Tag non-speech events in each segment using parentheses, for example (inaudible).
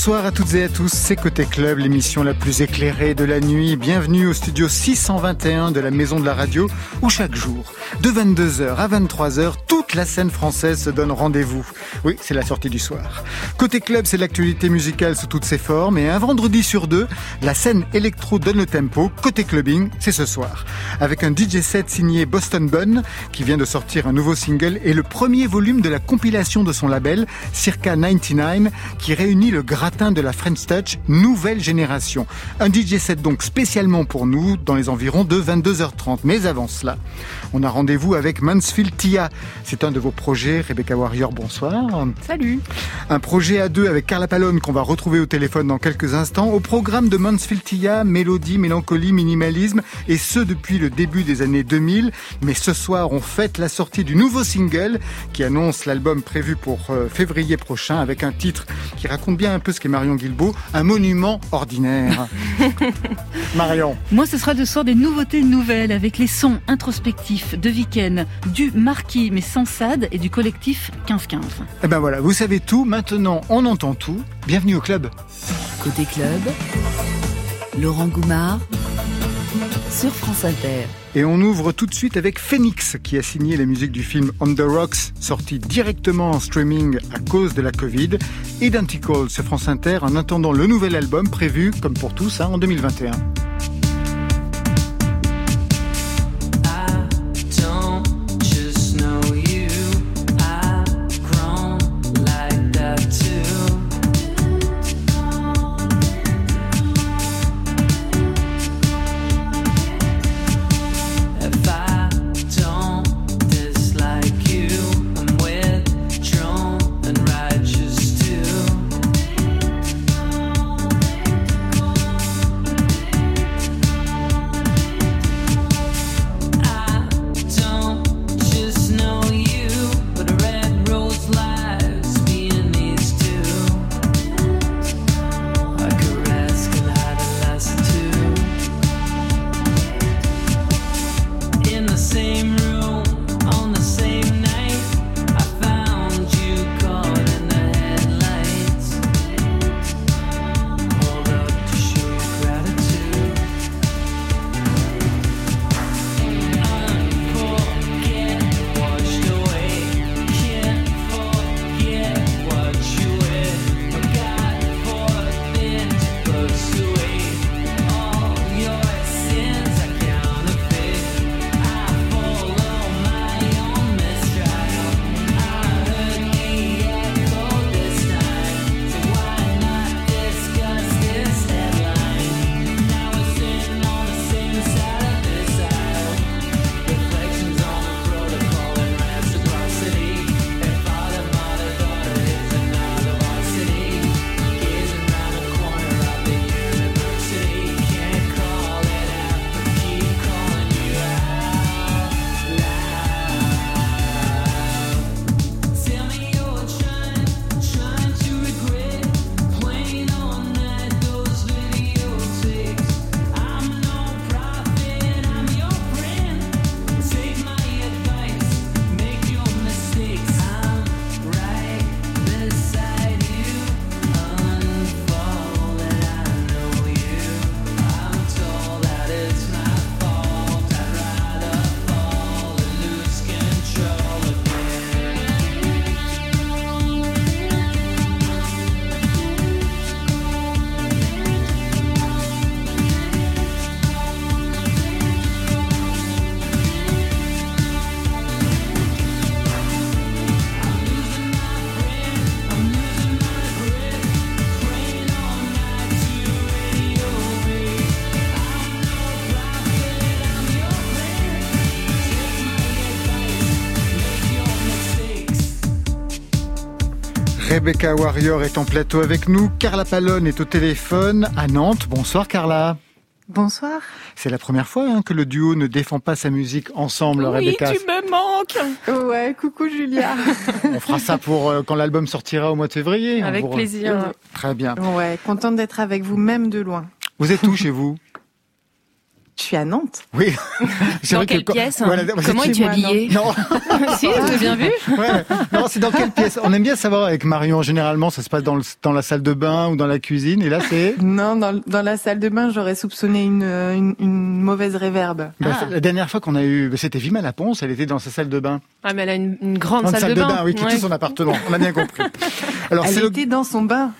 Bonsoir à toutes et à tous, c'est Côté Club, l'émission la plus éclairée de la nuit. Bienvenue au studio 621 de la Maison de la Radio, où chaque jour, de 22h à 23h, toute la scène française se donne rendez-vous. Oui, c'est la sortie du soir. Côté Club, c'est l'actualité musicale sous toutes ses formes, et un vendredi sur deux, la scène électro donne le tempo. Côté Clubbing, c'est ce soir. Avec un DJ set signé Boston Bun, qui vient de sortir un nouveau single, et le premier volume de la compilation de son label, Circa 99, qui réunit le gratin de la French Touch nouvelle génération. Un DJ set donc spécialement pour nous dans les environs de 22h30. Mais avant cela, on a rendez-vous avec Mansfield Tia. C'est un de vos projets. Rebecca Warrior, bonsoir. Salut. Un projet à deux avec Carla Palone qu'on va retrouver au téléphone dans quelques instants. Au programme de Mansfield Tia, mélodie, mélancolie, minimalisme et ce depuis le début des années 2000. Mais ce soir, on fête la sortie du nouveau single qui annonce l'album prévu pour euh, février prochain avec un titre qui raconte bien un peu ce qu'est Marion Guilbeault, un monument ordinaire. (laughs) Marion. Moi, ce sera de soir des nouveautés nouvelles avec les sons introspectifs de Viken, du Marquis mais sans Sade et du collectif 1515. Eh ben voilà, vous savez tout, maintenant on entend tout. Bienvenue au club. Côté club, Laurent Goumard sur France Inter. Et on ouvre tout de suite avec Phoenix, qui a signé les musiques du film On the Rocks, sorti directement en streaming à cause de la Covid. Identical sur France Inter en attendant le nouvel album prévu, comme pour tous, hein, en 2021. Rebecca Warrior est en plateau avec nous. Carla Palone est au téléphone à Nantes. Bonsoir Carla. Bonsoir. C'est la première fois hein, que le duo ne défend pas sa musique ensemble, oui, Rebecca. tu me manques. Ouais, coucou Julia. (laughs) On fera ça pour euh, quand l'album sortira au mois de février. Avec Pour- plaisir. Très bien. Ouais, contente d'être avec vous même de loin. Vous êtes où chez vous? Je suis à Nantes. Oui. (laughs) C'est dans quelle pièce voilà, Comment es-tu habillé Non. (laughs) si, avez bien vu (laughs) ouais. Non, c'est dans quelle pièce On aime bien savoir avec Marion. Généralement, ça se passe dans, le, dans la salle de bain ou dans la cuisine. Et là, c'est Non, dans, dans, la salle de bain, j'aurais soupçonné une, une, une, mauvaise réverbe. Bah, ah. La dernière fois qu'on a eu, bah, c'était Vima Laponce. Elle était dans sa salle de bain. Ah, mais elle a une, une grande, salle, de, bain. Oui, qui ouais. son appartement. On a bien compris. Alors, elle était dans son bain.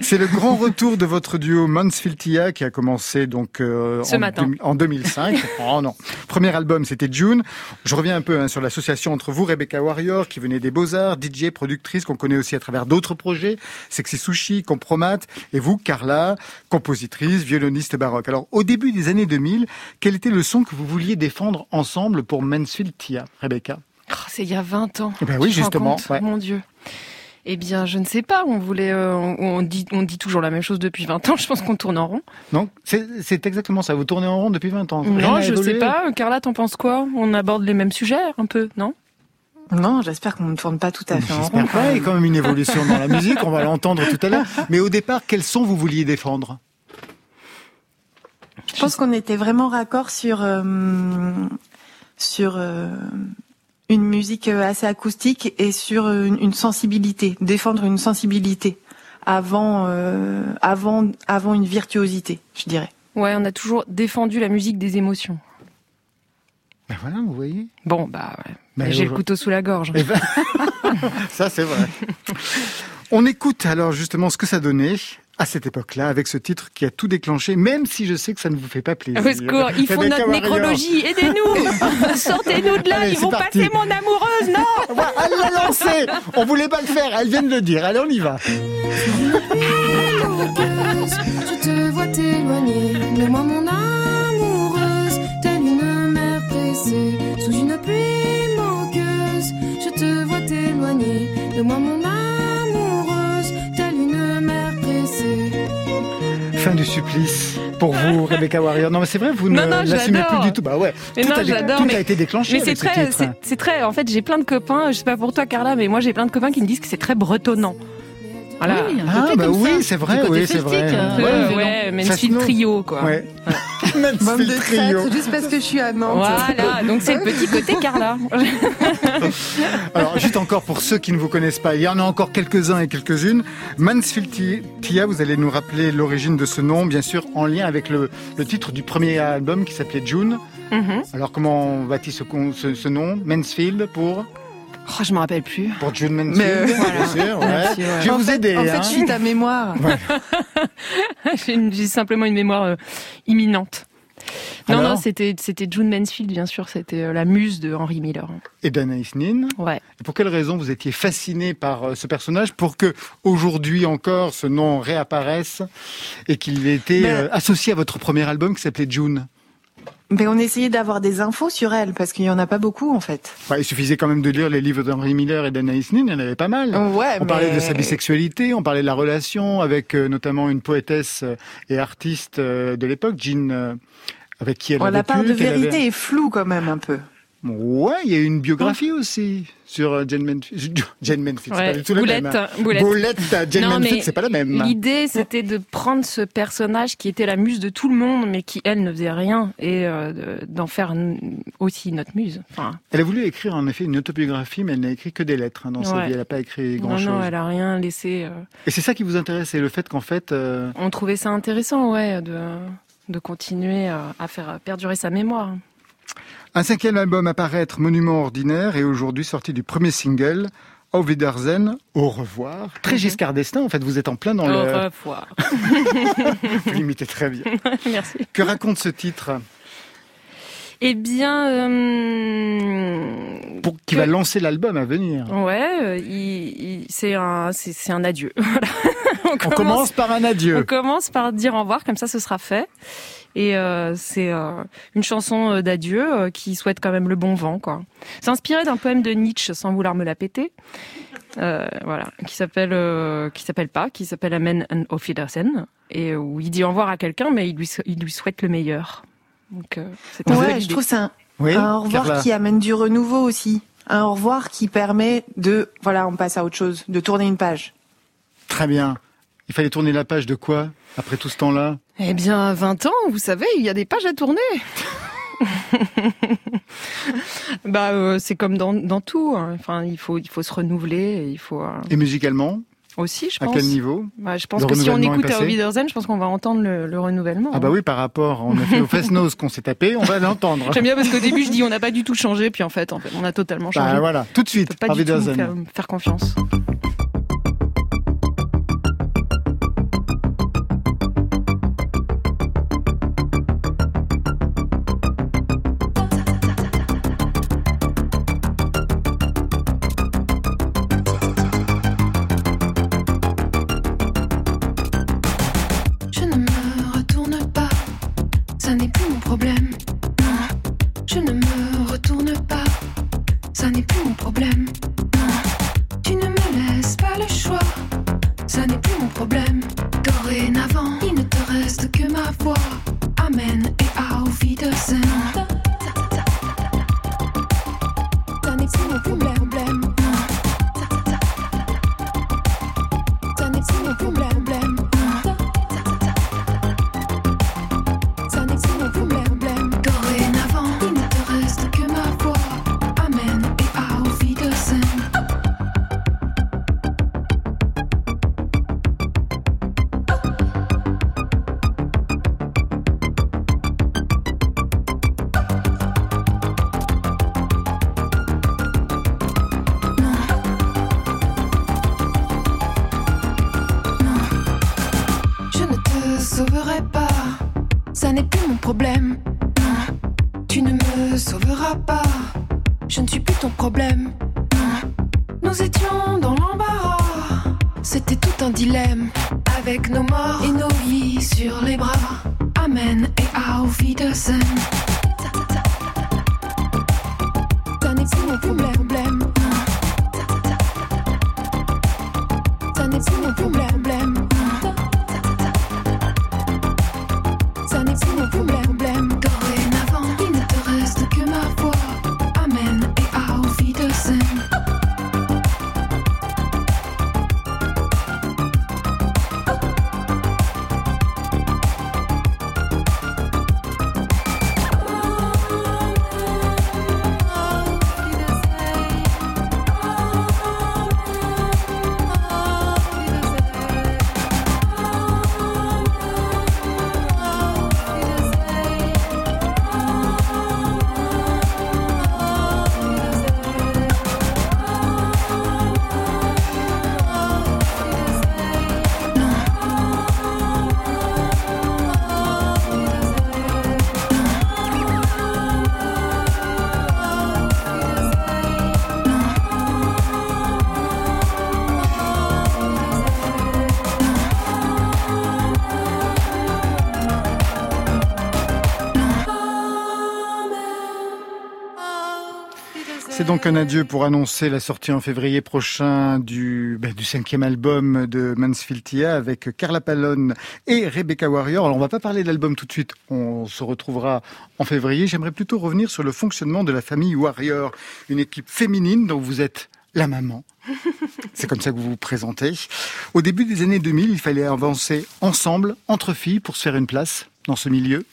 c'est le grand retour de votre duo Mansfield-Tia qui a commencé donc euh, ce en, matin. En 2005. oh non. Premier album, c'était June. Je reviens un peu hein, sur l'association entre vous, Rebecca Warrior, qui venait des Beaux-Arts, DJ, productrice, qu'on connaît aussi à travers d'autres projets, Sexy Sushi, Compromat, et vous, Carla, compositrice, violoniste baroque. Alors, au début des années 2000, quel était le son que vous vouliez défendre ensemble pour Mansfield Tia, Rebecca? Oh, C'est il y a 20 ans. Eh ben oui, justement. Ouais. Mon Dieu. Eh bien, je ne sais pas. On voulait, euh, on, dit, on dit toujours la même chose depuis 20 ans. Je pense qu'on tourne en rond. Non, c'est exactement ça. Vous tournez en rond depuis 20 ans. Non, je ne sais pas. Carla, t'en penses quoi? On aborde les mêmes sujets, un peu, non? Non, j'espère qu'on ne tourne pas tout à fait en rond. J'espère pas. Il y a quand même une évolution dans la (laughs) musique. On va l'entendre tout à l'heure. Mais au départ, quels sons vous vouliez défendre? Je pense qu'on était vraiment raccord sur euh, sur euh, une musique assez acoustique et sur une, une sensibilité, défendre une sensibilité avant, euh, avant, avant une virtuosité, je dirais. Ouais, on a toujours défendu la musique des émotions. Ben voilà, vous voyez. Bon, bah ouais. Ben, J'ai le couteau sous la gorge. Eh ben... (laughs) ça, c'est vrai. (laughs) On écoute alors justement ce que ça donnait à cette époque-là, avec ce titre qui a tout déclenché, même si je sais que ça ne vous fait pas plaisir. Au secours, ils font notre nécrologie, aidez-nous. (laughs) Sortez-nous de là, Allez, ils vont parti. passer mon amoureuse, non Elle l'a lancé. On voulait pas le faire, elle vient de le dire, allez on y va. Je te vois t'éloigner. Moi mon Fin du supplice pour vous, (laughs) Rebecca Warrior. Non, mais c'est vrai, vous non, ne l'assumez plus du tout. Bah ouais. Mais tout non, a. Tout mais, a été déclenché. Mais c'est très, c'est très. En fait, j'ai plein de copains. Je sais pas pour toi, Carla, mais moi j'ai plein de copains qui me disent que c'est très bretonnant. Voilà. Oui, ah, bah oui, c'est vrai, oui, c'est vrai. Ouais, ouais, Mansfield Trio, quoi. Ouais. (laughs) Mansfield Trio. juste parce que je suis à Nantes. Voilà, donc c'est le petit côté Carla. (laughs) Alors, juste encore pour ceux qui ne vous connaissent pas, il y en a encore quelques-uns et quelques-unes. Mansfield Tia, vous allez nous rappeler l'origine de ce nom, bien sûr, en lien avec le, le titre du premier album qui s'appelait June. Mm -hmm. Alors, comment bâtit ce, ce, ce nom Mansfield pour Oh, je me rappelle plus. Pour June Mansfield, euh, bien sûr. Ouais. Merci, ouais. Je vais en vous fait, aider. En fait, hein. je suis ta mémoire. (laughs) J'ai simplement une mémoire euh, imminente. Non, Alors non, c'était c'était June Mansfield, bien sûr. C'était euh, la muse de Henry Miller. Et d'Anaïs Nin. Ouais. Et pour quelle raison vous étiez fasciné par euh, ce personnage pour que aujourd'hui encore ce nom réapparaisse et qu'il ait été Ben- associé à votre premier album qui s'appelait June? Mais on essayait d'avoir des infos sur elle parce qu'il y en a pas beaucoup en fait. Ouais, Il suffisait quand même de lire les livres d'Henry Miller et d'Anaïs Nin, il y en avait pas mal. Ouais, On parlait de sa bisexualité, on parlait de la relation avec euh, notamment une poétesse euh, et artiste euh, de l'époque, Jean, euh, avec qui elle Ouais, a la vécu, part de vérité avait- est floue quand même un peu. Ouais, il y a une biographie aussi sur euh, Jane Manfield. (laughs) Jane Manfield, c'est Ouais, pas du tout la Boulette, même. hein. Boulette. Boulette, euh, Jane Non, c'est pas la même. L'idée, c'était de prendre ce personnage qui était la muse de tout le monde, mais qui, elle, ne faisait rien, et euh, de- d'en faire aussi notre muse. Enfin, Elle a voulu écrire en effet une autobiographie, mais elle n'a écrit que des lettres hein, dans sa vie. Elle n'a pas écrit non, grand-chose. non, elle a rien laissé. euh, Et c'est ça qui vous intéresse, c'est le fait qu'en fait, euh, On trouvait ça intéressant, ouais, de, de continuer à, à faire perdurer sa mémoire. Un cinquième album à paraître, Monument ordinaire, et aujourd'hui sorti du premier single, Wiedersehen, au revoir. Très Mhm. Giscard d'Estaing, en fait, vous êtes en plein dans Au le... revoir. (laughs) Vous l'imitez très bien. (laughs) Merci. Que raconte ce titre? Eh bien, euh, pour, qui Que- va lancer l'album à venir ouais, euh, il- il- c'est un, c'est un adieu. (laughs) Voilà. On commence par un On adieu. commence par dire au revoir, comme ça ce sera fait. Et euh, c'est euh, une chanson euh, d'adieu euh, qui souhaite quand même le bon vent, quoi. C'est inspiré d'un poème de Nietzsche, sans vouloir me la péter. Euh, voilà, qui s'appelle euh, qui s'appelle pas, qui s'appelle Amen and Auf Wiedersehen, et où il dit au revoir à quelqu'un, mais il lui il lui souhaite le meilleur. Donc euh, c'est Ouais, je trouve c'est un, Oui, un au revoir Carla. qui amène du renouveau aussi. Un au revoir qui permet de, voilà, on passe à autre chose, de tourner une page. Très bien. Il fallait tourner la page de quoi après tout ce temps-là? Eh bien, 20 ans, vous savez, il y a des pages à tourner. (laughs) bah, euh, c'est comme dans, dans tout. hein. Enfin, il faut, il faut se renouveler. Et il faut euh, Et musicalement? Aussi, je À pense. quel niveau? Bah, je pense Le que si on écoute à Wiedersehen, je pense qu'on va entendre le, le renouvellement. Ah bah hein. oui, par rapport, on au Fest-Noz qu'on s'est tapé, on va (laughs) l'entendre. J'aime bien parce qu'au début, je dis on n'a pas du tout changé, puis en fait, en fait on a totalement changé. Bah voilà, tout de on suite, peut pas du tout faire, me faire confiance. Donc un adieu pour annoncer la sortie en février prochain du, ben, du cinquième album de Mansfield Tia avec Carla Pallone et Rebecca Warrior. Alors on va pas parler de l'album tout de suite, on se retrouvera en février. J'aimerais plutôt revenir sur le fonctionnement de la famille Warrior, une équipe féminine dont vous êtes la maman. (laughs) C'est comme ça que vous vous présentez. Au début des années 2000, il fallait avancer ensemble, entre filles, pour se faire une place dans ce milieu.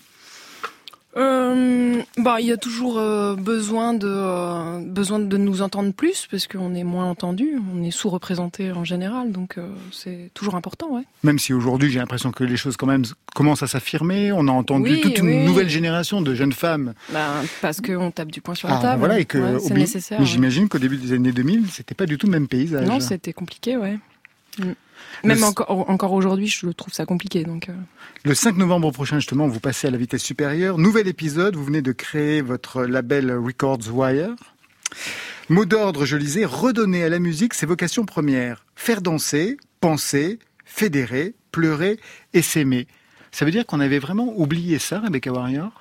Euh, bah, il y a toujours euh, besoin de euh, besoin de nous entendre plus parce qu'on est moins entendu, on est sous-représenté en général, donc euh, c'est toujours important, ouais. Même si aujourd'hui j'ai l'impression que les choses quand même commencent à s'affirmer, on a entendu Oui, toute une oui. nouvelle génération de jeunes femmes. Bah, parce qu'on tape du poing sur la Ah, table. voilà, et que Ouais, oublie- nécessaire. Mais ouais. j'imagine qu'au début des années 2000, c'était pas du tout le même paysage. Non, c'était compliqué, ouais. Mm. Même Le- encore, encore aujourd'hui, je trouve ça compliqué. Donc, euh, Le 5 novembre prochain, justement, vous passez à la vitesse supérieure. Nouvel épisode, vous venez de créer votre label Records Wire. Mot d'ordre, je lisais, redonner à la musique ses vocations premières. Faire danser, penser, fédérer, pleurer et s'aimer. Ça veut dire qu'on avait vraiment oublié ça, Rebecca Warrior?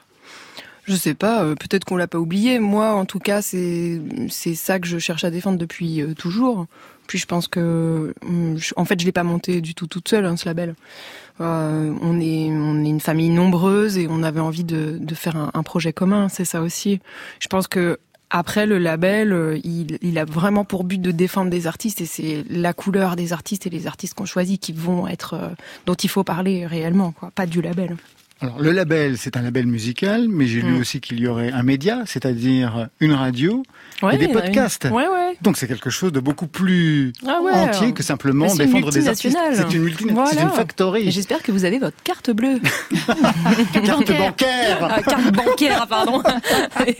Je sais pas, euh, peut-être qu'on l'a pas oublié. Moi, en tout cas, c'est c'est ça que je cherche à défendre depuis euh, toujours. Puis je pense que, hum, en fait, je l'ai pas monté du tout toute seule, hein, ce label. Euh, on est on est une famille nombreuse et on avait envie de faire un, un projet commun. C'est ça aussi. Je pense que Après, le label, euh, il, il a vraiment pour but de défendre des artistes et c'est la couleur des artistes et les artistes qu'on choisit qui vont être, euh, dont il faut parler réellement, quoi, pas du label. Alors, le label, c'est un label musical, mais j'ai lu Mm. aussi qu'il y aurait un média, c'est-à-dire une radio Ouais, et des podcasts. Ouais, ouais. Donc c'est quelque chose de beaucoup plus Ah ouais. entier que simplement Mais c'est une défendre des artistes. C'est une multinationale, c'est une factory, Et j'espère que vous avez votre carte bleue. (laughs) carte bancaire. Ah, carte bancaire, pardon.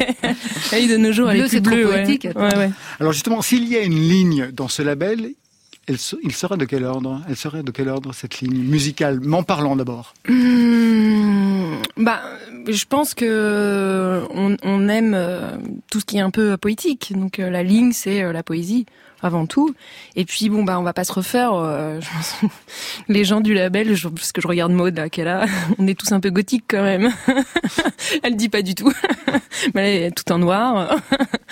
(laughs) Et de nos jours, elle Bleu, est plus bleue. Alors justement, s'il y a une ligne dans ce label, elle il serait de quel ordre? Elle serait de quel ordre cette ligne musicale M'en parlant d'abord? Mmh, bah, je pense que on, on aime euh, tout ce qui est un peu poétique. Donc euh, la ligne, c'est euh, la poésie avant tout. Et puis bon, bah, on va pas se refaire. euh, (laughs) je les gens du label, je, parce que je regarde Maud là, qu'elle (laughs) a, on est tous un peu gothiques quand même. (laughs) elle dit pas du tout, mais elle est tout en noir.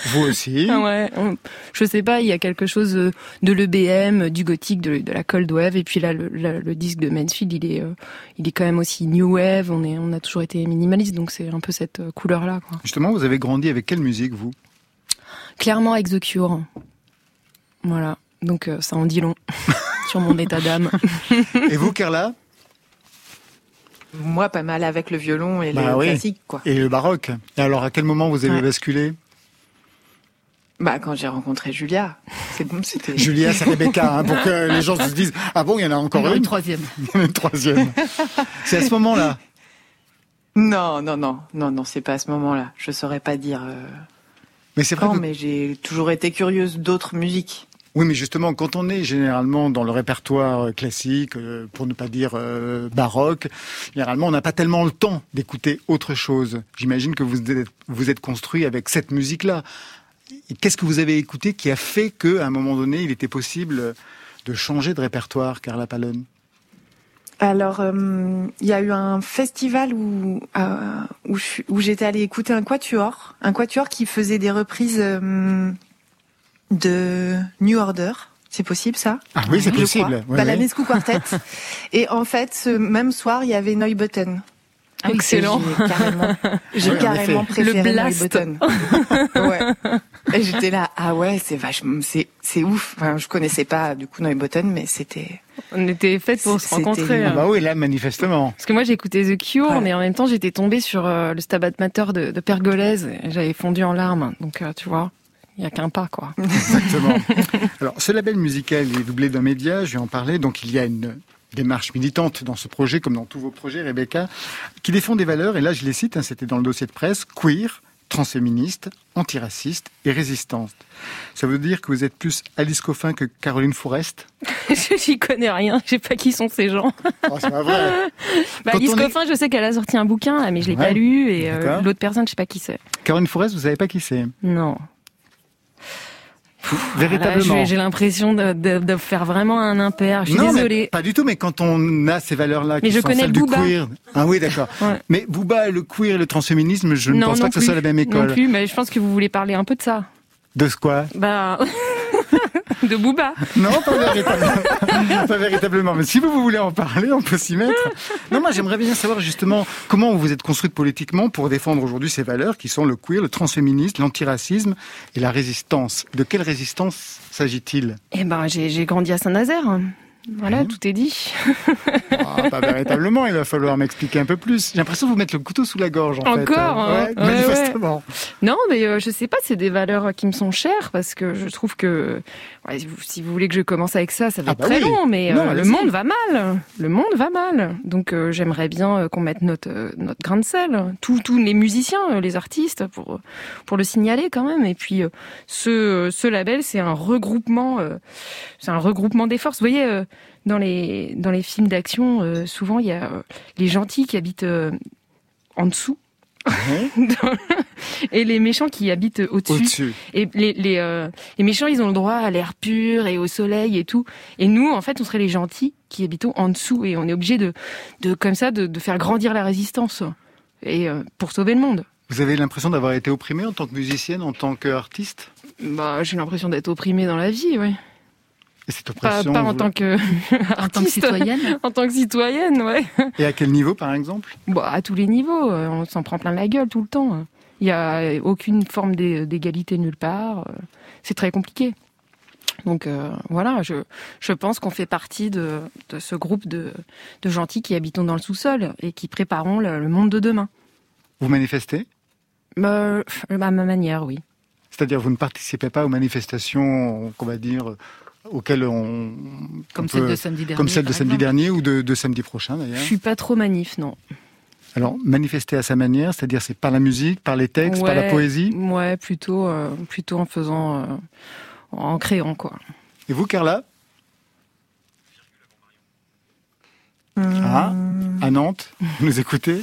Vous aussi. Ah ouais, on- je sais pas, il y a quelque chose euh, de l'EBM, du gothique, de, de la cold wave, et puis là le, le- le disque de Mansfield, il est, euh, il est quand même aussi new wave. On est, on a toujours été minimaliste, donc c'est un peu cette couleur là. Quoi. Justement, vous avez grandi avec quelle musique, vous? Clairement avec The Cure, voilà. Donc euh, ça en dit long (laughs) sur mon état d'âme. Et vous, Carla Moi, pas mal avec le violon et Bah le oui. classique, quoi. Et le baroque Et alors, à quel moment vous avez Ouais. basculé Bah, quand j'ai rencontré Julia, c'est bon, c'était. Julia, c'est Rebecca, hein, pour que les gens se disent Ah bon, il y en a encore Non, une une troisième. (laughs) Il y en a une troisième. C'est à ce moment-là. Non, non, non, non, non, c'est pas à ce moment-là. Je saurais pas dire euh, Mais c'est vrai quand, que mais j'ai toujours été curieuse d'autres musiques. Oui, mais justement, quand on est généralement dans le répertoire euh, classique, euh, pour ne pas dire euh, baroque, généralement, on n'a pas tellement le temps d'écouter autre chose. J'imagine que vous êtes, vous êtes construit avec cette musique-là. Qu'est-ce que vous avez écouté qui a fait qu'à un moment donné, il était possible de changer de répertoire, Carla Palone? Alors, il y a eu un festival où où j'étais allée écouter un quatuor, un quatuor qui faisait des reprises de New Order. C'est possible ça? Ah oui, c'est possible. Ouais, Balanescu Quartet. (laughs) Et en fait, ce même soir, il y avait Neubotten. Ah Excellent. J'ai carrément, (laughs) Ouais, en carrément préféré Le blast. (laughs) Ouais. Et j'étais là, ah ouais, c'est vachement, c'est, c'est ouf. Enfin, je connaissais pas du coup Neubotten, mais c'était. On était faites pour se rencontrer. Ah hein. bah oui, là, manifestement. Parce que moi j'ai écouté The Cure, Ouais. mais en même temps j'étais tombée sur euh, le Stabat Mater de, de Pergolèse et j'avais fondu en larmes. Donc euh, tu vois, il y a qu'un pas quoi. (laughs) Exactement. Alors, ce label musical est doublé d'un média, je vais en parler. Donc, il y a une démarche militante dans ce projet, comme dans tous vos projets, Rebecca, qui défend des valeurs, et là, je les cite, hein, c'était dans le dossier de presse, queer, transféministe, antiraciste et résistante. Ça veut dire que vous êtes plus Alice Coffin que Caroline Forest? (laughs) J'y connais rien, je sais pas qui sont ces gens. oh, C'est pas vrai (laughs) Bah, Alice est- Coffin, je sais qu'elle a sorti un bouquin, mais je l'ai Ouais. pas lu et euh, l'autre personne, je sais pas qui c'est. Caroline Forest, vous savez pas qui c'est? Non. Véritablement. j'ai j'ai l'impression de, de, de faire vraiment un impair. Je suis non, mais désolée. pas du tout, mais quand on a ces valeurs-là qui Mais je sont connais celles du Booba. queer... Ah oui, d'accord. (laughs) Ouais. Mais Booba, le queer et le transféminisme, je ne non, pense non pas que ce soit la même école. Non plus, mais je pense que vous voulez parler un peu de ça. De ce quoi? Bah, (laughs) (laughs) de Booba. Non, pas véritablement. (laughs) pas véritablement. Mais si vous, vous voulez en parler, on peut s'y mettre. Non, moi, j'aimerais bien savoir justement comment vous vous êtes construite politiquement pour défendre aujourd'hui ces valeurs qui sont le queer, le transféminisme, l'antiracisme et la résistance. De quelle résistance s'agit-il? Eh ben, j'ai j'ai grandi à Saint-Nazaire. Voilà, Mhm. tout est dit. Ah, Pas (laughs) véritablement, il va falloir m'expliquer un peu plus. J'ai l'impression de vous mettre le couteau sous la gorge, en fait. Encore, hein Ouais, Ouais, manifestement. Non, mais euh, je sais pas, c'est des valeurs qui me sont chères parce que je trouve que ouais, si vous- voulez que je commence avec ça, ça va Ah être bah très oui. long, mais Non, euh, le monde va mal. Le monde va mal. Donc euh, j'aimerais bien euh, qu'on mette notre euh, notre grain de sel. Tous tous les musiciens, euh, les artistes, pour pour le signaler quand même. Et puis euh, ce ce label, c'est un regroupement, euh, c'est un regroupement des forces. Vous voyez. Dans les dans les films d'action, euh, souvent il y a euh, les gentils qui habitent euh, en dessous (laughs) Ouais. et les méchants qui habitent au-dessus. Et les, les, euh, les méchants, ils ont le droit à l'air pur et au soleil et tout. Et nous, en fait, on serait les gentils qui habitons en dessous. Et on est obligé de, de comme ça, de, de faire grandir la résistance. Et euh, pour sauver le monde. Vous avez l'impression d'avoir été opprimée en tant que musicienne, en tant qu'artiste? Bah, j'ai l'impression d'être opprimée dans la vie, ouais. Et cette Pas, oppression, pas en vous- tant que (laughs) En tant que artiste, citoyenne en tant que citoyenne, ouais. Et à quel niveau, par exemple? Bon, à tous les niveaux, euh, on s'en prend plein la gueule tout le temps. Il n'y a aucune forme d'é- d'égalité nulle part. euh, C'est très compliqué. Donc euh, voilà, je, je pense qu'on fait partie de, de ce groupe de, de gentils qui habitons dans le sous-sol et qui préparons le, le monde de demain. Vous manifestez? Euh, à ma manière, oui. C'est-à-dire, vous ne participez pas aux manifestations, qu'on va dire, auxquelles on. Comme on celle peut- de samedi dernier. Comme celle de samedi dernier ou de, de samedi prochain, Je d'ailleurs. suis pas trop manif, non. Alors, manifester à sa manière, c'est-à-dire, c'est par la musique, par les textes, par la poésie. Ouais, plutôt, euh, plutôt en faisant, euh, en créant quoi. Et vous, Carla? Hum, Ah, à Nantes, vous nous écoutez?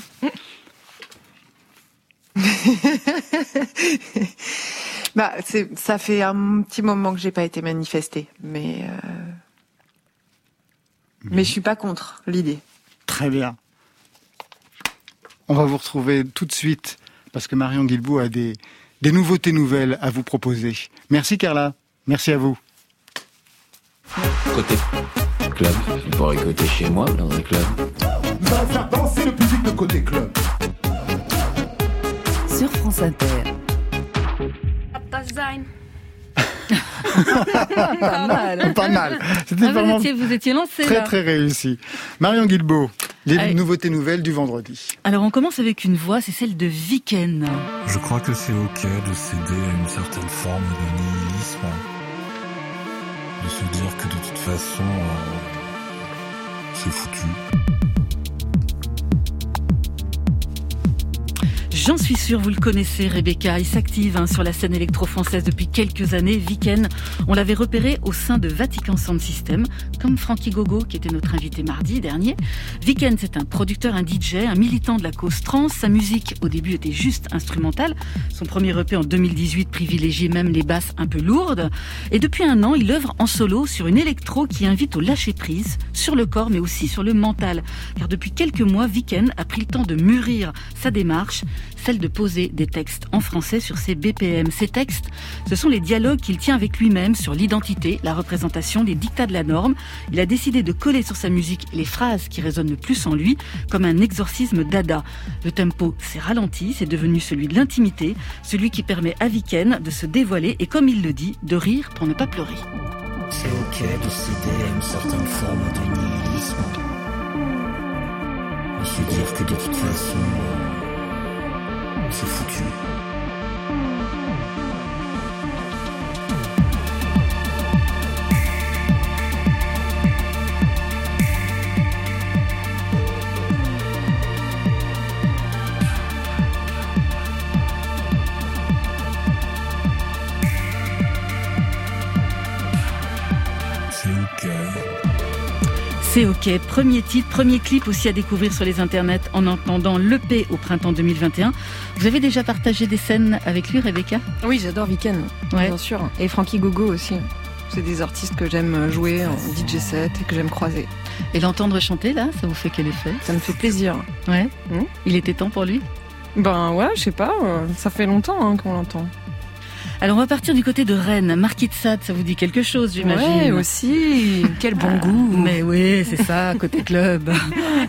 (laughs) Bah, c'est, ça fait un petit moment que j'ai pas été manifestée, mais euh, mais je suis pas contre l'idée. Très bien. On va vous retrouver tout de suite parce que Marion Guilbault a des, des nouveautés nouvelles à vous proposer. Merci Carla. Merci à vous. Côté club, il pourrait écouter chez moi dans un club. va faire danser le public de côté club. Sur France Inter. Pas mal. Pas mal. C'était Ah, vous, vraiment étiez, vous étiez lancé très là. très réussi. Marion Guilbault, les Allez. nouveautés nouvelles du vendredi. Alors on commence avec une voix, c'est celle de Viken. Je crois que c'est ok de céder à une certaine forme de nihilisme. De se dire que de toute façon, euh, c'est foutu. J'en suis sûre, vous le connaissez, Rebecca. Il s'active hein, sur la scène électro-française depuis quelques années. Viken, on l'avait repéré au sein de Vatican Sound System, comme Frankie Gogo, qui était notre invité mardi dernier. Viken, c'est un producteur, un DJ, un militant de la cause trans. Sa musique, au début, était juste instrumentale. Son premier EP en 2018 privilégiait même les basses un peu lourdes. Et depuis un an, il œuvre en solo sur une électro qui invite au lâcher-prise, sur le corps, mais aussi sur le mental. Car depuis quelques mois, Viken a pris le temps de mûrir sa démarche, celle de poser des textes en français sur ses BPM. Ces textes, ce sont les dialogues qu'il tient avec lui-même sur l'identité, la représentation, les dictats de la norme. Il a décidé de coller sur sa musique les phrases qui résonnent le plus en lui, comme un exorcisme dada. Le tempo s'est ralenti, c'est devenu celui de l'intimité, celui qui permet à Viken de se dévoiler et, comme il le dit, de rire pour ne pas pleurer. C'est ok de céder à une certaine forme de c'est foutu. C'est ok. Premier titre, premier clip aussi à découvrir sur les internets en entendant l'EP au printemps 2021. Vous avez déjà partagé des scènes avec lui, Rebecca? Oui, j'adore Weekend, Ouais. bien sûr. Et Frankie Gogo aussi. C'est des artistes que j'aime jouer en DJ set et que j'aime croiser. Et l'entendre chanter là, ça vous fait quel effet? Ça me fait plaisir. Ouais. Mhm. Il était temps pour lui? Ben ouais, je sais pas, euh, ça fait longtemps hein, qu'on l'entend. Alors on va partir du côté de Rennes. Marquis de Sade, ça vous dit quelque chose, j'imagine Ouais, aussi. Quel bon Ah, goût. Mais oui, c'est ça, (laughs) côté club.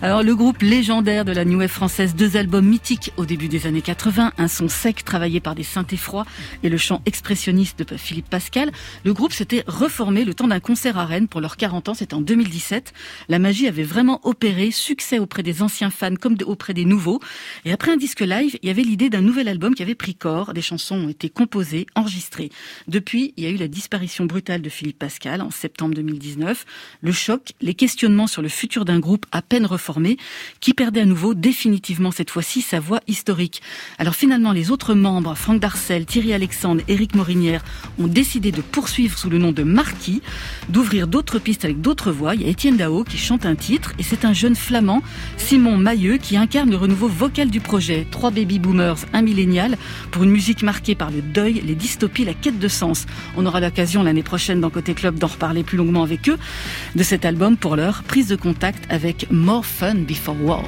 Alors le groupe légendaire de la New Wave française, deux albums mythiques au début des années 80, un son sec travaillé par des synthés froids et le chant expressionniste de Philippe Pascal. Le groupe s'était reformé le temps d'un concert à Rennes pour leurs 40 ans, c'était en 2017. La magie avait vraiment opéré, succès auprès des anciens fans comme auprès des nouveaux. Et après un disque live, il y avait l'idée d'un nouvel album qui avait pris corps, des chansons ont été composées, enregistrées. Depuis, il y a eu la disparition brutale de Philippe Pascal en septembre 2019, le choc, les questionnements sur le futur d'un groupe à peine reformé, qui perdait à nouveau définitivement cette fois-ci sa voix historique. Alors finalement, les autres membres, Franck Darcel, Thierry Alexandre, Éric Morinière, ont décidé de poursuivre sous le nom de Marquis, d'ouvrir d'autres pistes avec d'autres voix. Il y a Étienne Dao qui chante un titre, et c'est un jeune flamand, Simon Mailleux, qui incarne le renouveau vocal du projet. Trois baby boomers, un millénial, pour une musique marquée par le deuil, les dystopies, la quête de sens. On aura l'occasion l'année prochaine dans Côté Club d'en reparler plus longuement avec eux de cet album pour l'heure, prise de contact avec More Fun Before War.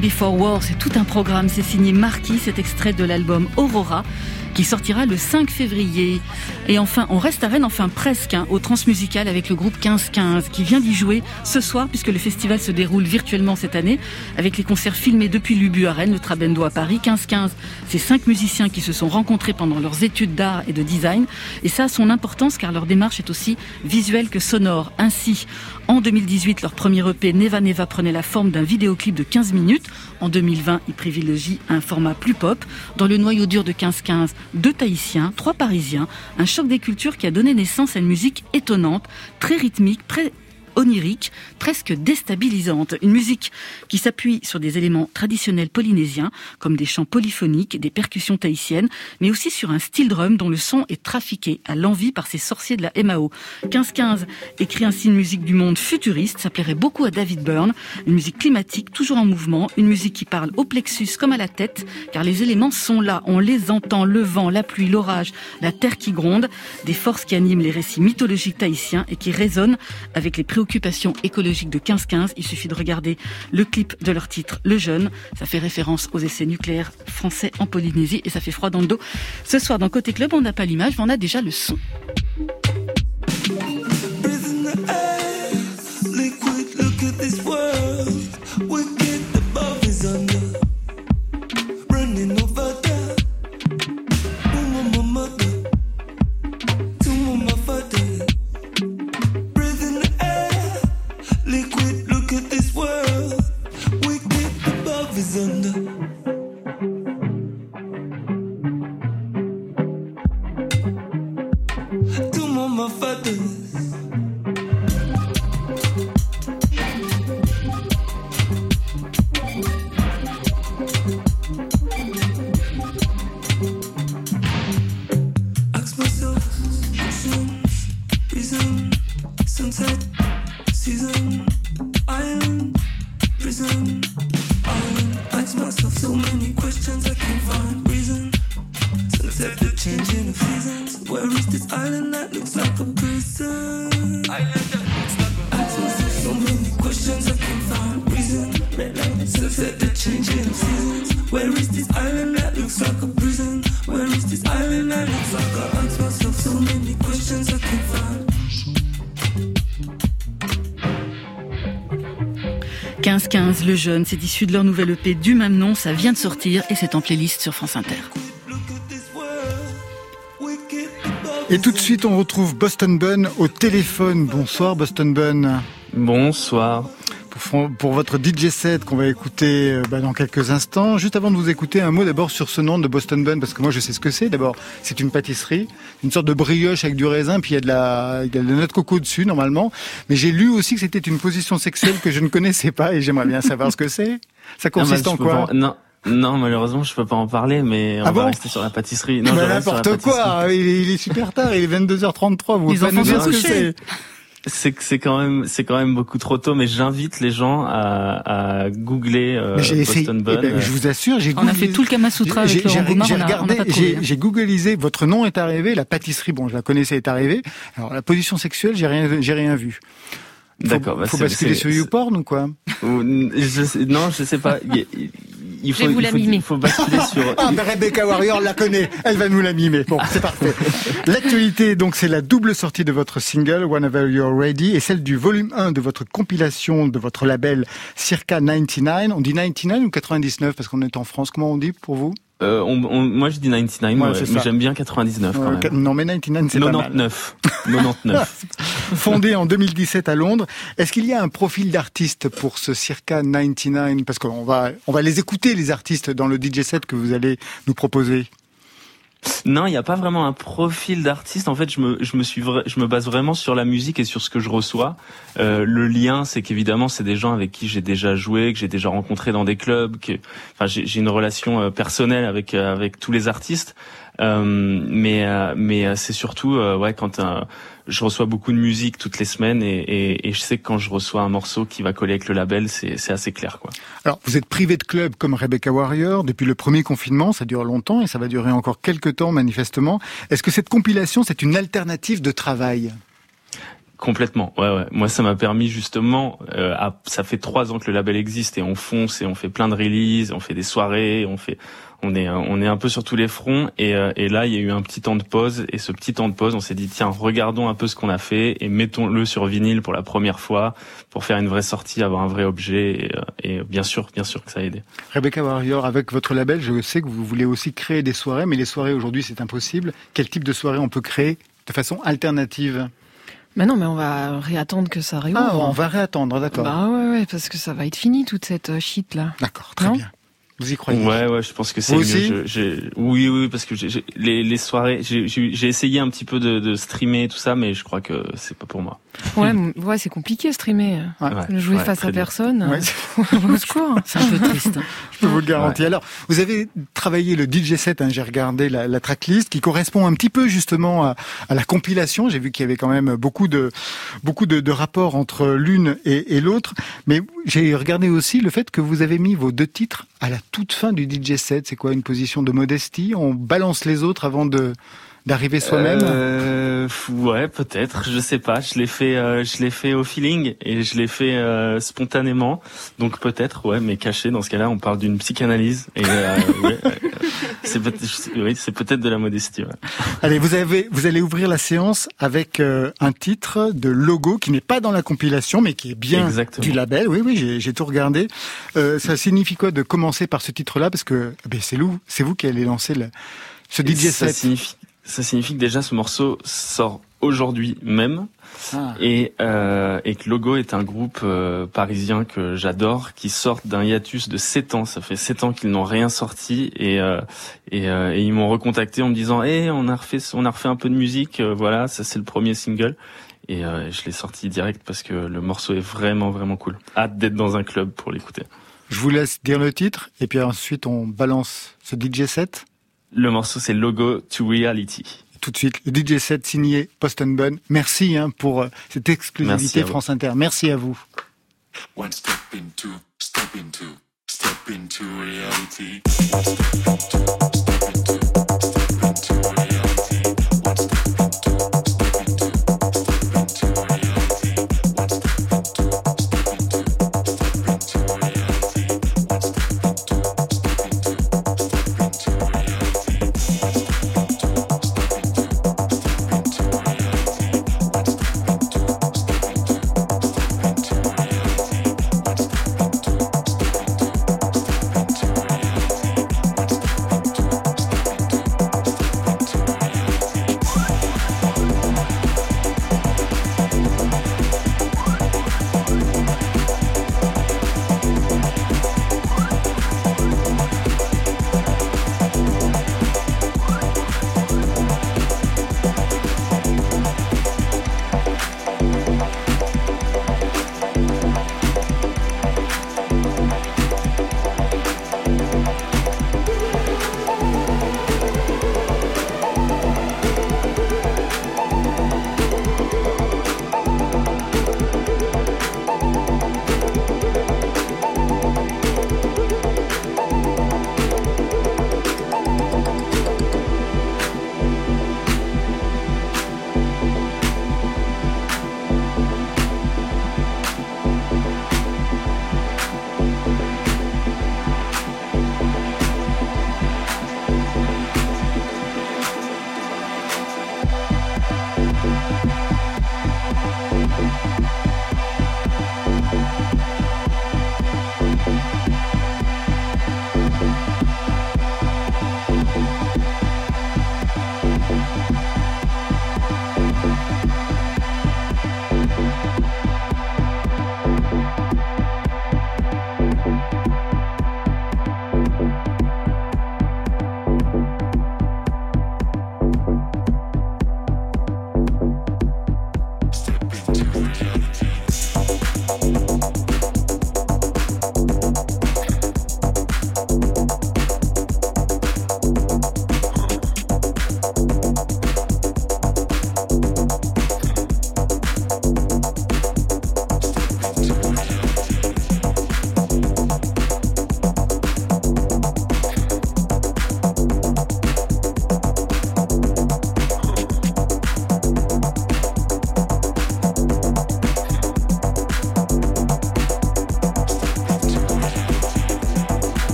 Before War, c'est tout un programme. C'est signé Marquis, cet extrait de l'album Aurora qui sortira le 5 février. Et enfin, on reste à Rennes, enfin presque, hein, au Transmusical avec le groupe 1515 qui vient d'y jouer ce soir puisque le festival se déroule virtuellement cette année avec les concerts filmés depuis l'Ubu à Rennes, le Trabendo à Paris. 1515, c'est cinq musiciens qui se sont rencontrés pendant leurs études d'art et de design. Et ça a son importance car leur démarche est aussi visuelle que sonore. Ainsi, en 2018, leur premier EP Neva Neva prenait la forme d'un vidéoclip de 15 minutes. En 2020, ils privilégient un format plus pop. Dans le noyau dur de 1515, deux Tahitiens, trois Parisiens, un choc des cultures qui a donné naissance à une musique étonnante, très rythmique, très onirique, presque déstabilisante. Une musique qui s'appuie sur des éléments traditionnels polynésiens, comme des chants polyphoniques, des percussions tahitiennes, mais aussi sur un style drum dont le son est trafiqué à l'envie par ces sorciers de la MAO. 1515 écrit ainsi une musique du monde futuriste, ça plairait beaucoup à David Byrne, une musique climatique, toujours en mouvement, une musique qui parle au plexus comme à la tête, car les éléments sont là, on les entend, le vent, la pluie, l'orage, la terre qui gronde, des forces qui animent les récits mythologiques tahitiens et qui résonnent avec les préoccupations écologiques de 1515. Il suffit de regarder le clip de leur titre, Le Jeune. Ça fait référence aux essais nucléaires français en Polynésie et ça fait froid dans le dos. Ce soir, dans Côté Club, on n'a pas l'image, mais on a déjà le son. Above is under. To my fathers. Ask myself, oceans, prison, sunset, season, island, prison, The changing of seasons. Where is this island that looks like a prison? Where is this island that looks like a Ask myself so many questions I can't find 1515, Le Jeune, c'est issu de leur nouvelle EP du même nom, ça vient de sortir et c'est en playlist sur France Inter. Et tout de suite, on retrouve Boston Bun au téléphone. Bonsoir Boston Bun. Bonsoir. Pour, votre DJ set qu'on va écouter euh, bah, dans quelques instants. Juste avant de vous écouter, un mot d'abord sur ce nom de Boston Bun, parce que moi je sais ce que c'est. D'abord, c'est une pâtisserie, une sorte de brioche avec du raisin, puis il y a de la, il y a de la noix de coco dessus normalement. Mais j'ai lu aussi que c'était une position sexuelle que je ne connaissais pas et j'aimerais bien savoir ce que c'est. Ça consiste Ah, bah, en quoi pas en- Non. Non, malheureusement, je peux pas en parler, mais on Ah va bon rester sur la pâtisserie. Non, la n'importe quoi, il est, il est super tard, il est 22h33, vous dire sont ce que c'est. C'est c'est quand même, c'est quand même beaucoup trop tôt, mais j'invite les gens à, à googler euh, Mais j'ai essayé, Boston eh Bun. ben, je vous assure, j'ai On a googlé- fait tout le Kama Sutra J'ai- avec Laurent j'ai- regardé, j'ai- j'ai googlisé, votre nom est arrivé, la pâtisserie, bon, je la connaissais, est arrivée. Alors, la position sexuelle, j'ai rien, j'ai rien vu. Faut- D'accord, bah, faut basculer sur YouPorn ou quoi? Ou- je sais- non, je sais pas. (laughs) Il, faut, vais vous il la faut, mimer. il faut basculer (laughs) sur. Ah, ben Rebecca Warrior la connaît, elle va nous la mimer. Bon, c'est parfait. L'actualité, donc, c'est la double sortie de votre single, Whenever You're Ready, et celle du volume 1 de votre compilation, de votre label Circa 99. On dit 99 ou 99 parce qu'on est en France. Comment on dit pour vous? Euh, on, on- moi, je dis 99, Ouais, ouais, mais j'aime bien 99 quand même. Non, mais 99, c'est pas mal. 99. 99. (laughs) Fondé en 2017 à Londres. Est-ce qu'il y a un profil d'artiste pour ce Circa 99 Parce qu'on va, on va les écouter, les artistes, dans le DJ set que vous allez nous proposer. Non, il n'y a pas vraiment un profil d'artiste. En fait, je me, je me suis, je me base vraiment sur la musique et sur ce que je reçois. Euh, le lien, c'est qu'évidemment, c'est des gens avec qui j'ai déjà joué, que j'ai déjà rencontré dans des clubs. Que, enfin, j'ai une relation euh, personnelle avec euh, avec tous les artistes. Euh, mais euh, mais c'est surtout ouais quand je reçois beaucoup de musique toutes les semaines et, et, et je sais que quand je reçois un morceau qui va coller avec le label, c'est assez clair quoi. Alors, vous êtes privé de club comme Rebecca Warrior depuis le premier confinement, ça dure longtemps et ça va durer encore quelques temps manifestement. Est-ce que cette compilation, c'est une alternative de travail? Complètement, ouais, ouais. Moi, ça m'a permis justement. euh, à- ça fait trois ans que le label existe et on fonce et on fait plein de releases, on fait des soirées, on fait, on est, on est un peu sur tous les fronts. Et, euh, et là, il y a eu un petit temps de pause et ce petit temps de pause, on s'est dit tiens, regardons un peu ce qu'on a fait et mettons-le sur vinyle pour la première fois pour faire une vraie sortie, avoir un vrai objet. Et, euh, et bien sûr, bien sûr que ça a aidé. Rebecca Warrior, avec votre label, je sais que vous voulez aussi créer des soirées, mais les soirées aujourd'hui, c'est impossible. Quel type de soirée on peut créer de façon alternative? Mais non, mais on va réattendre que ça réouvre. Ah, on va réattendre, d'accord. Bah ouais, ouais, parce que ça va être fini toute cette euh, shit là. D'accord, très Non? bien. Vous y croyez? Ouais, ouais, je pense que c'est mieux. aussi? Je- j'ai- oui, oui, parce que j'ai- les, les soirées, j'ai essayé un petit peu de, de streamer tout ça, mais je crois que c'est pas pour moi. Ouais, ouais, c'est compliqué streamer. Ouais, Jouer ouais, face à personne. Ouais. (laughs) Au secours. C'est un peu triste. Je peux vous le garantir. Alors, vous avez travaillé le DJ set, hein, j'ai regardé la, la tracklist, qui correspond un petit peu justement à, à la compilation. J'ai vu qu'il y avait quand même beaucoup de beaucoup de, de rapports entre l'une et, et l'autre. Mais j'ai regardé aussi le fait que vous avez mis vos deux titres à la toute fin du DJ set. C'est quoi une position de modestie? On balance les autres avant de d'arriver soi-même Euh, ouais, peut-être. Je sais pas. Je l'ai fait, euh, je l'ai fait au feeling et je l'ai fait euh, spontanément. Donc peut-être, ouais, mais caché. Dans ce cas-là, on parle d'une psychanalyse. Et euh, ouais, (laughs) c'est peut-être, oui, c'est peut-être de la modestie. Ouais. Allez, vous avez, vous allez ouvrir la séance avec euh, un titre de logo qui n'est pas dans la compilation, mais qui est bien Exactement. du label. Oui, oui, j'ai, tout regardé. Euh, ça signifie quoi de commencer par ce titre-là? Parce que ben, c'est vous, c'est vous qui allez lancer le, ce Et DJ ça set. signifie, ça signifie que déjà ce morceau sort aujourd'hui même. Ah. Et, euh, et que Logo est un groupe euh, parisien que j'adore, qui sort d'un hiatus de 7 ans. Ça fait 7 ans qu'ils n'ont rien sorti et, euh, et, euh, et ils m'ont recontacté en me disant "Eh, on a refait, on a refait un peu de musique. euh, voilà, ça c'est le premier single." Et euh, je l'ai sorti direct parce que le morceau est vraiment vraiment cool. Hâte d'être dans un club pour l'écouter. Je vous laisse dire le titre et puis ensuite on balance ce DJ set. Le morceau c'est Logo to Reality. Tout de suite, le DJ set signé Poston Bun. Merci hein, pour euh, cette exclusivité. France Inter. Merci à vous. One step into, step into, step into reality. One step into, step into,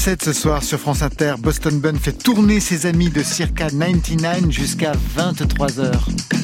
7 ce soir sur France Inter. Boston Bun fait tourner ses amis de circa 99 jusqu'à 23h. Côté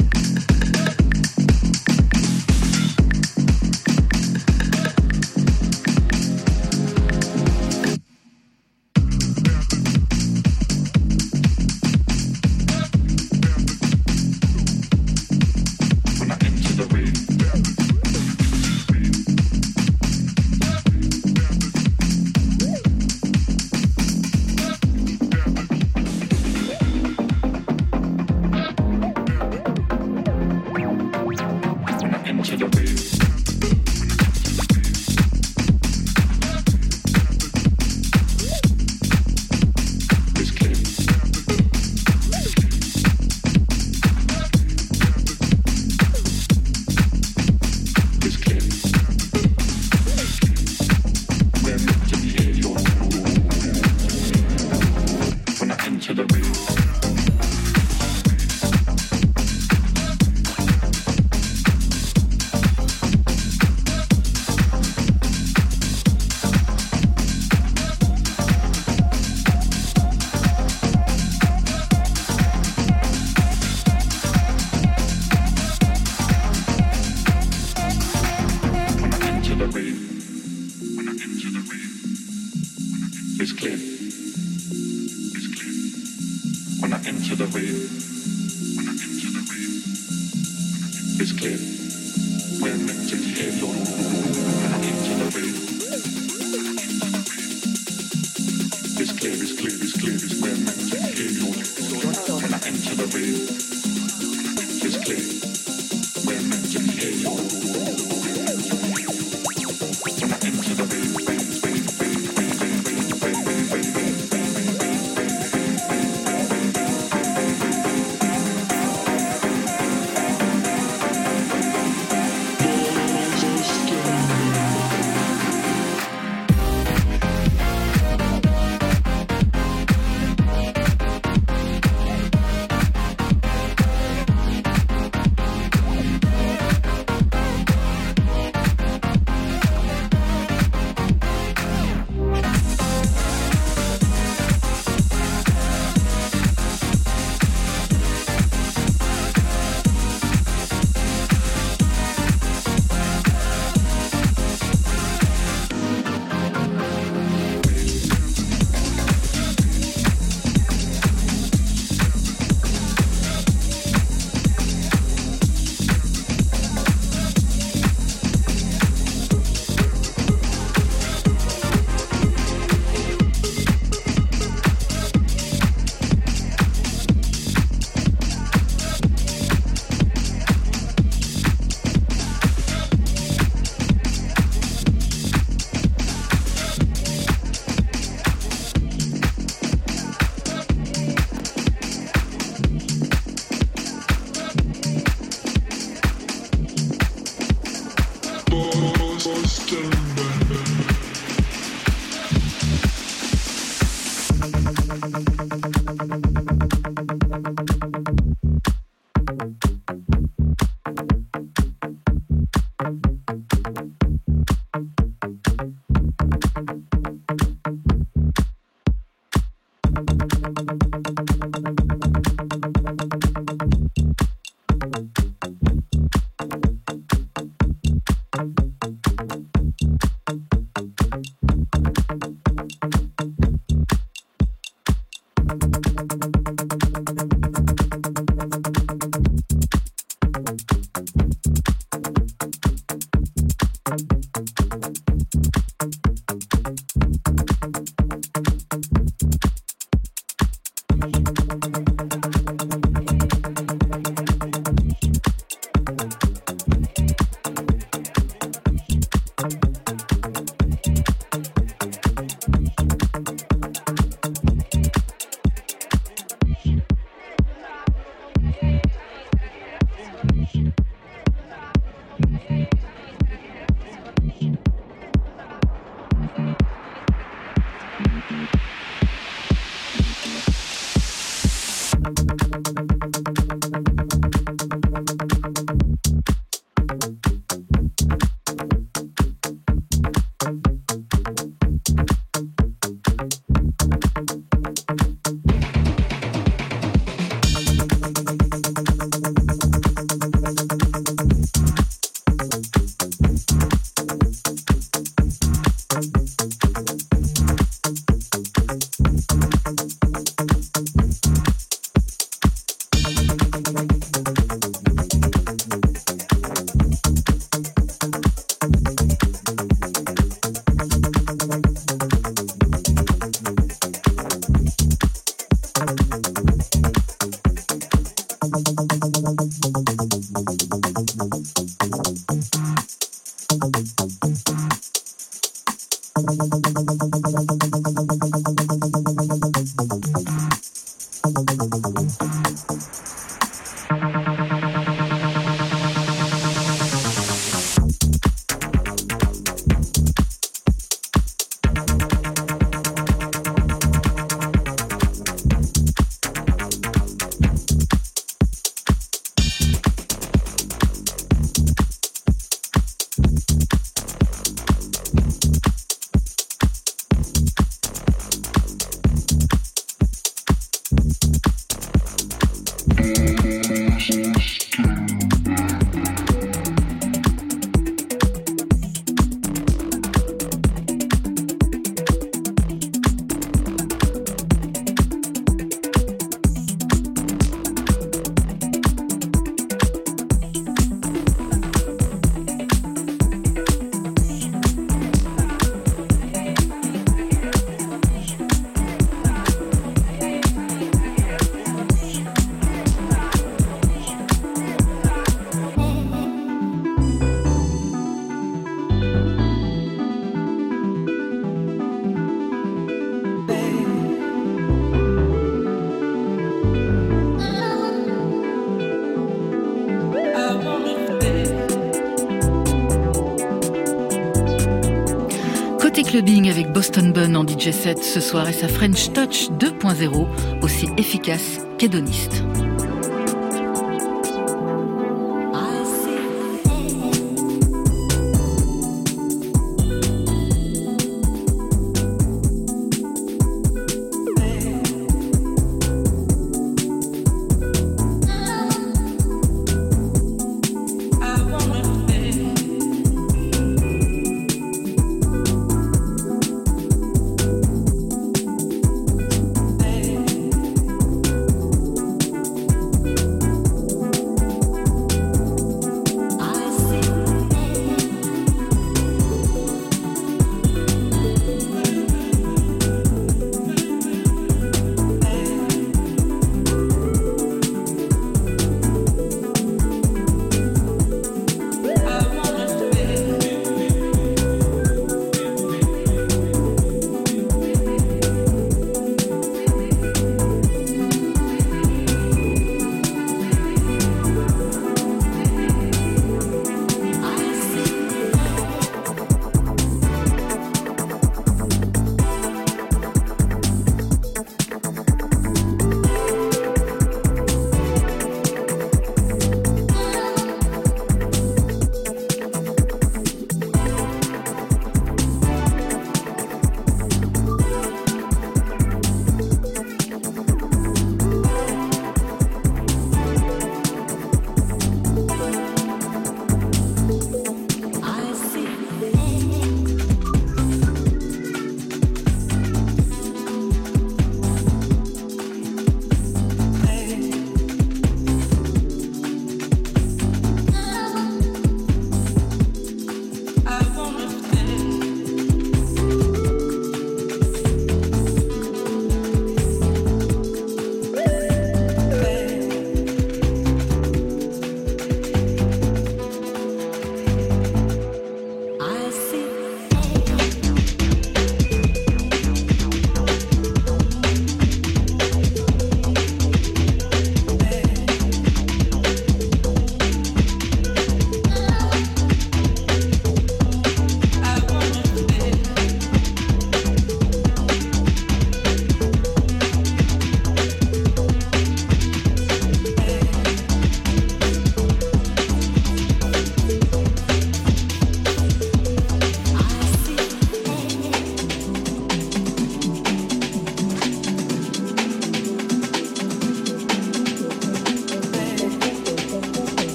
avec Boston Bun en DJ set ce soir et sa French Touch 2.0 aussi efficace qu'hédoniste.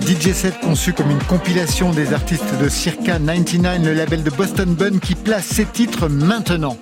DJ set conçu comme une compilation des artistes de Circa 99, le label de Boston Bun qui place ses titres maintenant.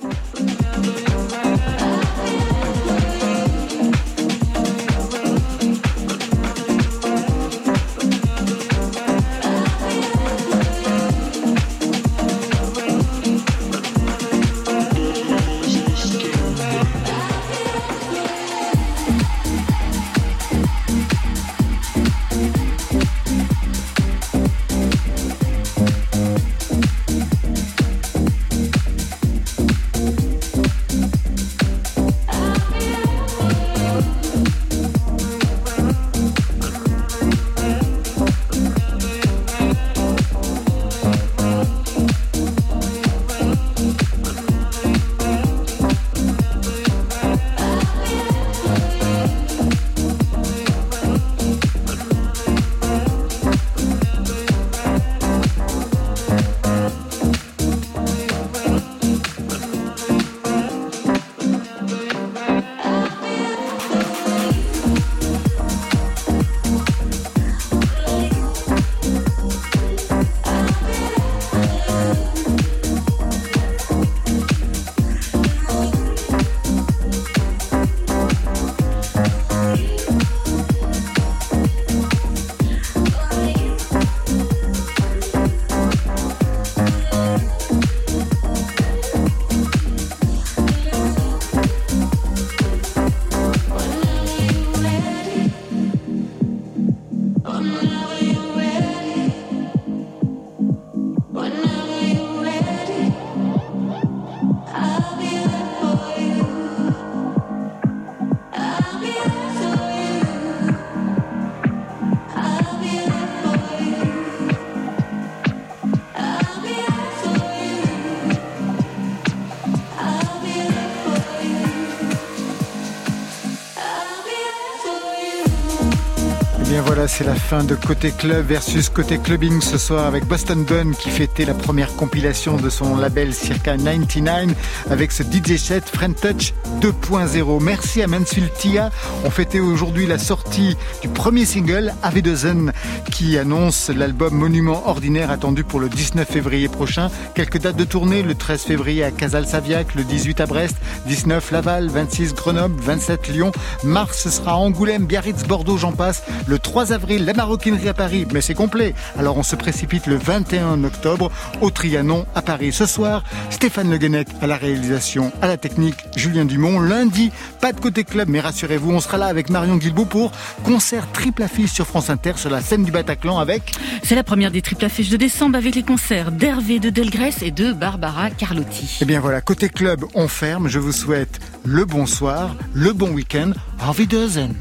C'est la fin de Côté Club versus Côté Clubbing ce soir avec Boston Bun qui fêtait la première compilation de son label Circa 99 avec ce DJ set Friend Touch 2.0. Merci à Mansfield. On fêtait aujourd'hui la sortie du premier single Ave de Zen qui annonce l'album Monument Ordinaire attendu pour le 19 février prochain. Quelques dates de tournée, le 13 février à Casal-Saviac, le 18 à Brest, 19 Laval, 26 Grenoble, 27 Lyon, mars ce sera Angoulême, Biarritz, Bordeaux, j'en passe. Le 3 avril, la maroquinerie à Paris, mais c'est complet. Alors on se précipite le 21 octobre au Trianon à Paris. Ce soir, Stéphane Le Guenec à la réalisation, à la technique, Julien Dumont. Lundi, pas de côté club, mais rassurez-vous, on sera là avec Marion Guilbault pour concert triple affiche sur France Inter sur la scène du Bataclan avec... C'est la première des triples affiches de décembre avec les concerts d'Hervé de Delgrès et de Barbara Carlotti. Eh bien voilà, côté club, on ferme. Je vous souhaite le bonsoir, le bon week-end. Auf Wiedersehen.